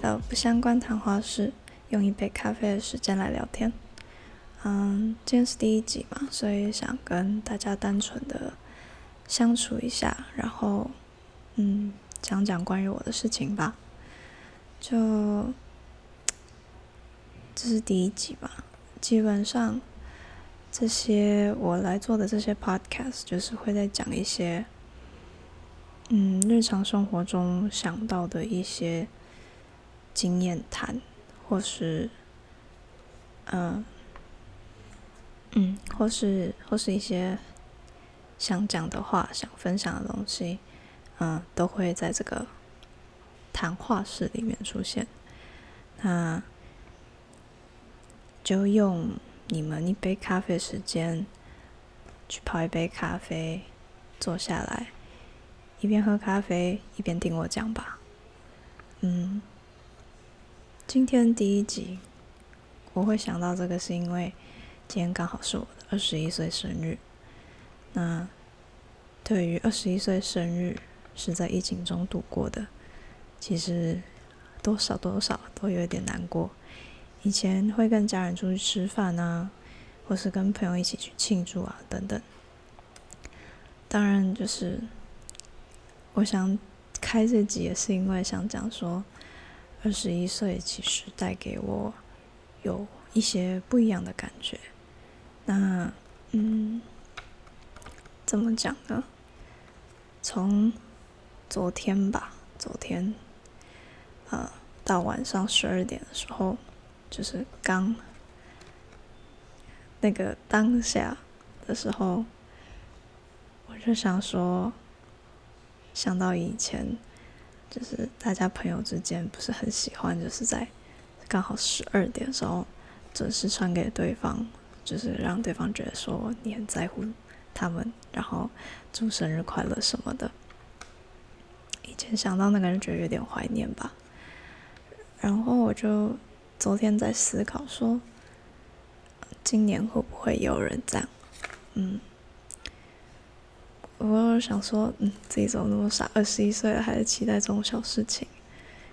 呃不相关谈话室，用一杯咖啡的时间来聊天。嗯，今天是第一集嘛，所以想跟大家单纯的相处一下，然后嗯，讲讲关于我的事情吧。就这是第一集吧，基本上这些我来做的这些 podcast 就是会在讲一些嗯日常生活中想到的一些经验谈，或是嗯。嗯，或是或是一些想讲的话、想分享的东西，嗯，都会在这个谈话室里面出现。那就用你们一杯咖啡时间去泡一杯咖啡，坐下来，一边喝咖啡一边听我讲吧。嗯，今天第一集我会想到这个，是因为。今天刚好是我的二十一岁生日。那对于二十一岁生日是在疫情中度过的，其实多少多少都有点难过。以前会跟家人出去吃饭啊，或是跟朋友一起去庆祝啊，等等。当然，就是我想开这集也是因为想讲说，二十一岁其实带给我有一些不一样的感觉。那，嗯，怎么讲呢？从昨天吧，昨天，呃，到晚上十二点的时候，就是刚那个当下的时候，我就想说，想到以前，就是大家朋友之间不是很喜欢，就是在刚好十二点的时候准时传给对方。就是让对方觉得说你很在乎他们，然后祝生日快乐什么的。以前想到那个人，觉得有点怀念吧。然后我就昨天在思考说，今年会不会有人这样？嗯，我有想说，嗯，自己怎么那么傻？二十一岁了还是期待这种小事情？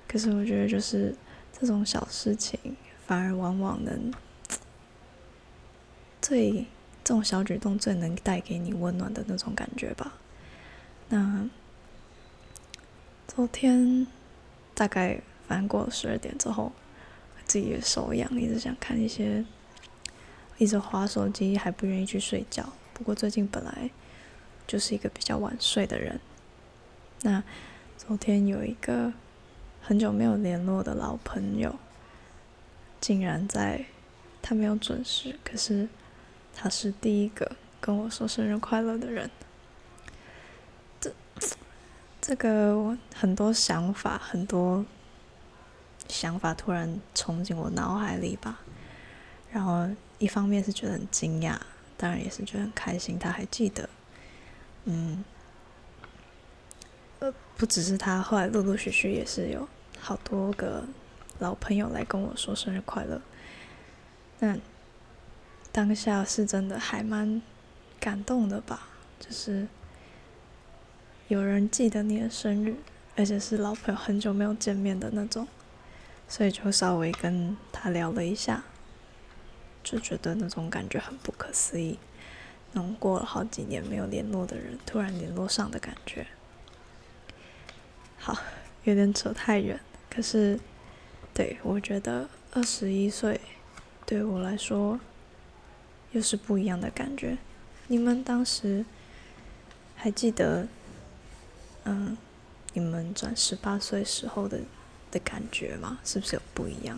可是我觉得，就是这种小事情，反而往往能。最这种小举动最能带给你温暖的那种感觉吧。那昨天大概反正过了十二点之后，自己的手痒，一直想看一些，一直滑手机，还不愿意去睡觉。不过最近本来就是一个比较晚睡的人。那昨天有一个很久没有联络的老朋友，竟然在他没有准时，可是。他是第一个跟我说生日快乐的人，这这个我很多想法，很多想法突然冲进我脑海里吧。然后一方面是觉得很惊讶，当然也是觉得很开心，他还记得。嗯，呃，不只是他，后来陆陆续续也是有好多个老朋友来跟我说生日快乐。那。当下是真的还蛮感动的吧，就是有人记得你的生日，而且是老朋友很久没有见面的那种，所以就稍微跟他聊了一下，就觉得那种感觉很不可思议，能过了好几年没有联络的人突然联络上的感觉。好，有点扯太远，可是对，我觉得二十一岁对我来说。又是不一样的感觉。你们当时还记得，嗯，你们转十八岁时候的的感觉吗？是不是有不一样？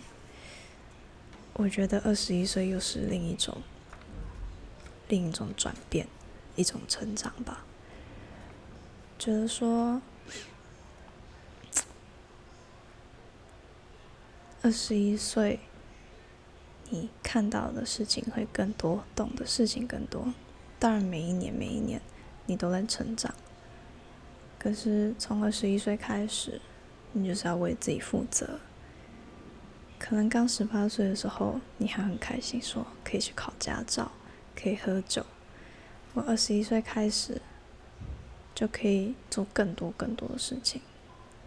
我觉得二十一岁又是另一种，另一种转变，一种成长吧。觉得说，二十一岁。你看到的事情会更多，懂的事情更多。当然，每一年每一年你都在成长。可是从二十一岁开始，你就是要为自己负责。可能刚十八岁的时候，你还很开心，说可以去考驾照，可以喝酒。我二十一岁开始，就可以做更多更多的事情。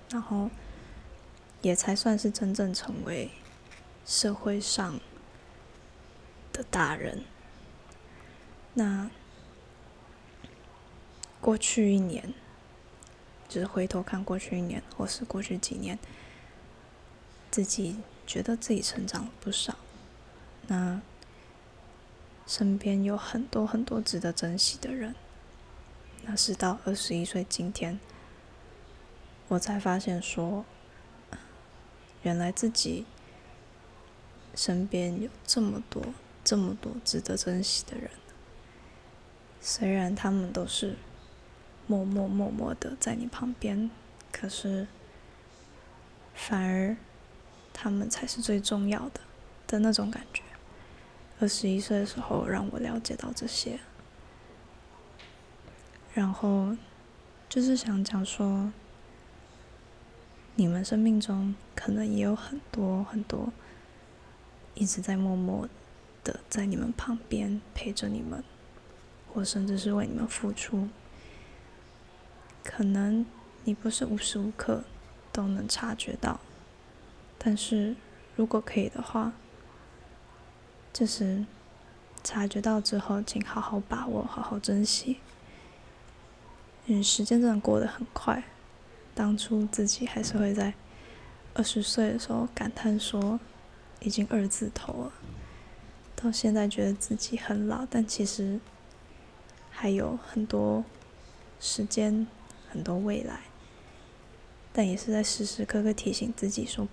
然后也才算是真正成为社会上的大人。那过去一年，就是回头看过去一年，或是过去几年，自己觉得自己成长了不少。那身边有很多很多值得珍惜的人。那是到二十一岁今天，我才发现说，原来自己身边有这么多、这么多值得珍惜的人。虽然他们都是默默默默的在你旁边，可是反而他们才是最重要的的那种感觉。二十一岁的时候，让我了解到这些。然后，就是想讲说，你们生命中可能也有很多很多，一直在默默的在你们旁边陪着你们，或甚至是为你们付出。可能你不是无时无刻都能察觉到，但是如果可以的话，就是察觉到之后，请好好把握，好好珍惜。嗯，时间真的过得很快。当初自己还是会在二十岁的时候感叹说，已经二字头了。到现在觉得自己很老，但其实还有很多时间，很多未来。但也是在时时刻刻提醒自己说，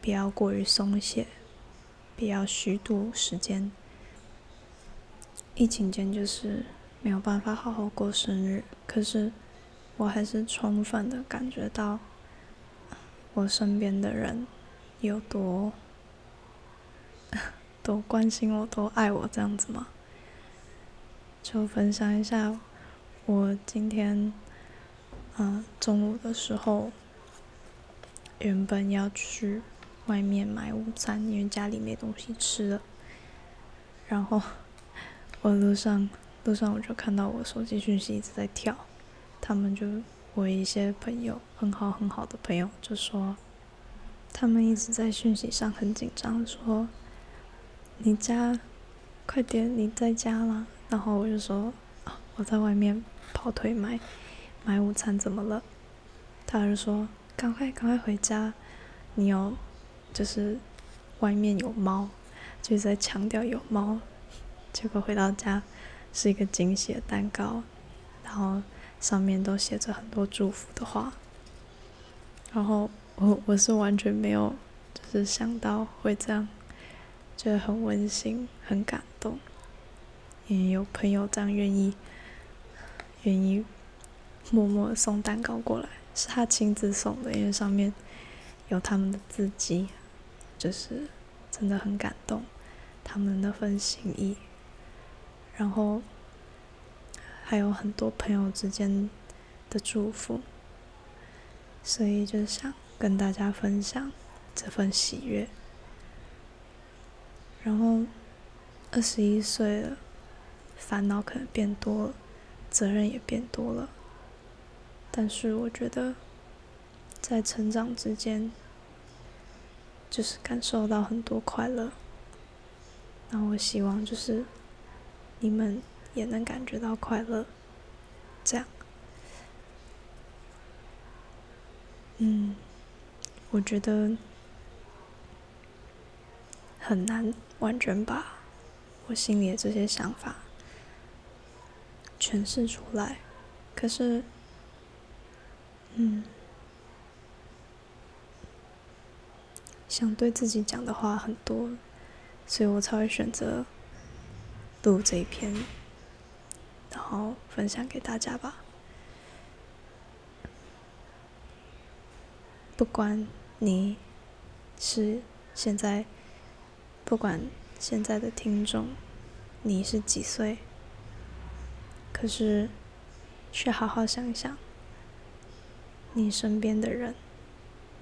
不要过于松懈，不要虚度时间。疫情间就是。没有办法好好过生日，可是我还是充分的感觉到我身边的人有多多关心我，多爱我这样子吗？就分享一下，我今天嗯中午的时候原本要去外面买午餐，因为家里没东西吃了，然后我路上。路上我就看到我手机讯息一直在跳，他们就我一些朋友很好很好的朋友就说，他们一直在讯息上很紧张，说你家快点你在家啦，然后我就说我在外面跑腿买买午餐怎么了？他就说赶快赶快回家，你有就是外面有猫，就在强调有猫，结果回到家。是一个惊喜的蛋糕，然后上面都写着很多祝福的话。然后我我是完全没有就是想到会这样，觉得很温馨，很感动。也有朋友这样愿意愿意默默送蛋糕过来，是他亲自送的，因为上面有他们的字迹，就是真的很感动，他们那份心意。然后还有很多朋友之间的祝福，所以就想跟大家分享这份喜悦。然后二十一岁了，烦恼可能变多了，责任也变多了，但是我觉得在成长之间，就是感受到很多快乐。那我希望就是。你们也能感觉到快乐，这样，嗯，我觉得很难完全把我心里的这些想法诠释出来，可是，嗯，想对自己讲的话很多，所以我才会选择。录这一篇，然后分享给大家吧。不管你是现在，不管现在的听众你是几岁，可是却好好想想你身边的人，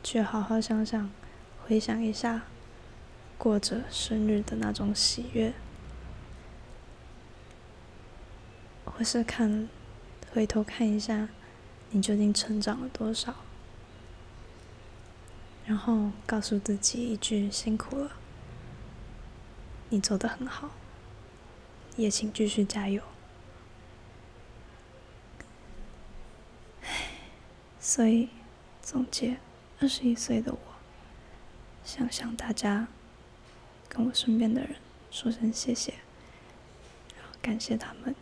却好好想想，回想一下过着生日的那种喜悦。或是看，回头看一下，你究竟成长了多少？然后告诉自己一句辛苦了，你做得很好，也请继续加油。唉，所以总结，二十一岁的我，想向大家跟我身边的人说声谢谢，然后感谢他们，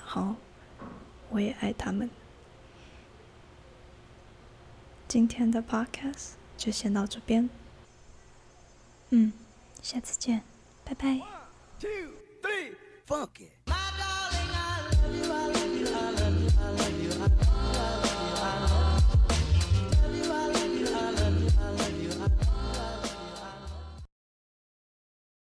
好，我也爱他们。今天的 podcast 就先到这边，嗯，下次见，拜拜。Two, three, funky.